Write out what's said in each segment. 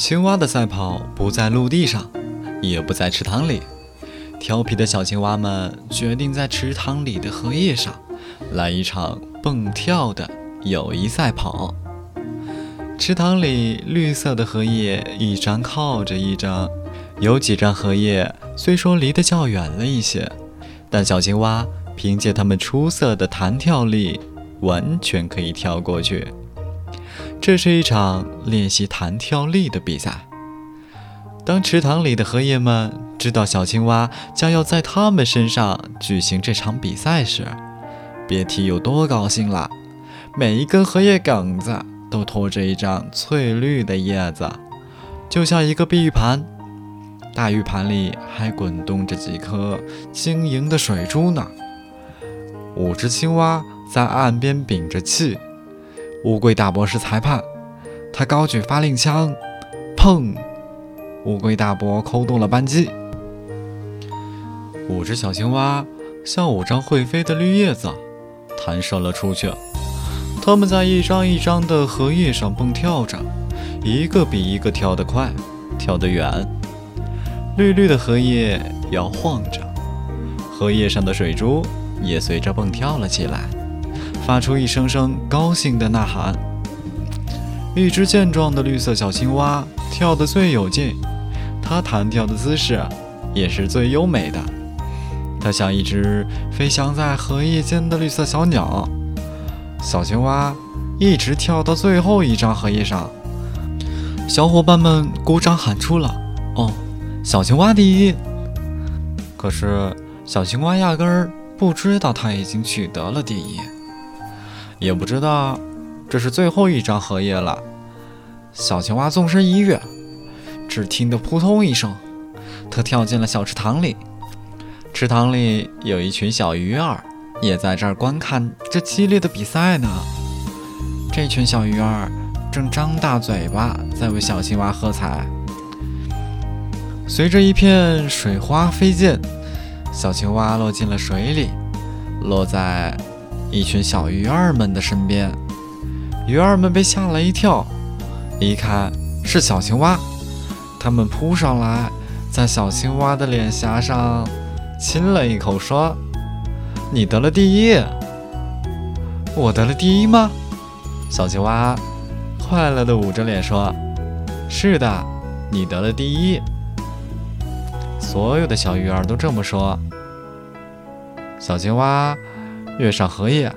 青蛙的赛跑不在陆地上，也不在池塘里。调皮的小青蛙们决定在池塘里的荷叶上来一场蹦跳的友谊赛跑。池塘里绿色的荷叶一张靠着一张，有几张荷叶虽说离得较远了一些，但小青蛙凭借它们出色的弹跳力，完全可以跳过去。这是一场练习弹跳力的比赛。当池塘里的荷叶们知道小青蛙将要在它们身上举行这场比赛时，别提有多高兴了。每一根荷叶梗子都托着一张翠绿的叶子，就像一个碧玉盘。大玉盘里还滚动着几颗晶莹的水珠呢。五只青蛙在岸边屏着气。乌龟大伯是裁判，他高举发令枪，砰！乌龟大伯扣动了扳机。五只小青蛙像五张会飞的绿叶子，弹射了出去。它们在一张一张的荷叶上蹦跳着，一个比一个跳得快，跳得远。绿绿的荷叶摇晃着，荷叶上的水珠也随着蹦跳了起来。发出一声声高兴的呐喊。一只健壮的绿色小青蛙跳得最有劲，它弹跳的姿势也是最优美的。它像一只飞翔在荷叶间的绿色小鸟。小青蛙一直跳到最后一张荷叶上。小伙伴们鼓掌喊出了：“哦，小青蛙第一！”可是小青蛙压根儿不知道它已经取得了第一。也不知道这是最后一张荷叶了。小青蛙纵身一跃，只听得扑通一声，它跳进了小池塘里。池塘里有一群小鱼儿，也在这儿观看这激烈的比赛呢。这群小鱼儿正张大嘴巴在为小青蛙喝彩。随着一片水花飞溅，小青蛙落进了水里，落在。一群小鱼儿们的身边，鱼儿们被吓了一跳，一看是小青蛙，它们扑上来，在小青蛙的脸颊上亲了一口，说：“你得了第一。”“我得了第一吗？”小青蛙快乐地捂着脸说：“是的，你得了第一。”所有的小鱼儿都这么说。小青蛙。跃上荷叶，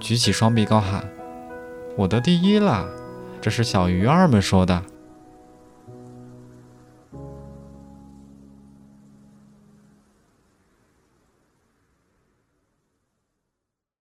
举起双臂高喊：“我得第一了！”这是小鱼儿们说的。